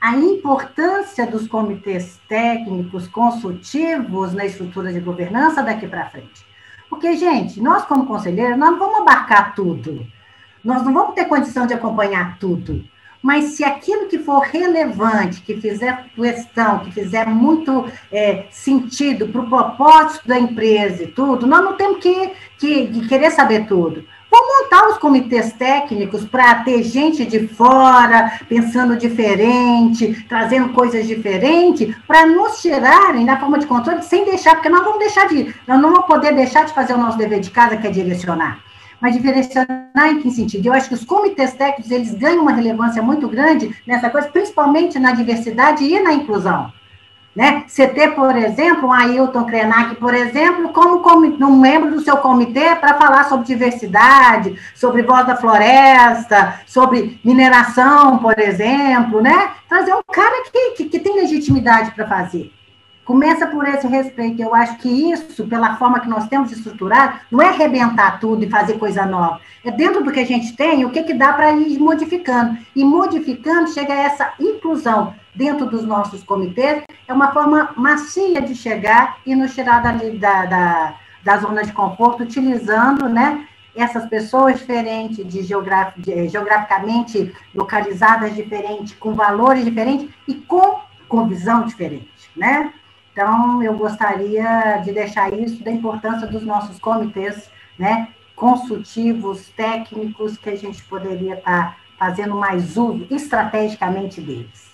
A importância dos comitês técnicos consultivos na estrutura de governança daqui para frente. Porque, gente, nós como conselheiros, nós não vamos abarcar tudo. Nós não vamos ter condição de acompanhar tudo. Mas se aquilo que for relevante, que fizer questão, que fizer muito é, sentido para o propósito da empresa e tudo, nós não temos que, que, que querer saber tudo. Montar os comitês técnicos para ter gente de fora, pensando diferente, trazendo coisas diferentes, para nos tirarem da forma de controle, sem deixar, porque nós vamos deixar de, nós não vamos poder deixar de fazer o nosso dever de casa, que é direcionar mas direcionar em que sentido? Eu acho que os comitês técnicos, eles ganham uma relevância muito grande nessa coisa, principalmente na diversidade e na inclusão. Né? Você ter, por exemplo, um Ailton Krenak, por exemplo, como, um membro do seu comitê para falar sobre diversidade, sobre voz da floresta, sobre mineração, por exemplo, né? Trazer um cara que, que, que tem legitimidade para fazer. Começa por esse respeito. Eu acho que isso, pela forma que nós temos de estruturar, não é arrebentar tudo e fazer coisa nova. É dentro do que a gente tem, o que, que dá para ir modificando. E modificando, chega a essa inclusão dentro dos nossos comitês. É uma forma macia de chegar e nos tirar da, da, da, da zona de conforto, utilizando né, essas pessoas diferentes, de, geograf, de geograficamente localizadas diferentes, com valores diferentes e com, com visão diferente, né? Então, eu gostaria de deixar isso da importância dos nossos comitês, né, consultivos, técnicos, que a gente poderia estar fazendo mais uso estrategicamente deles.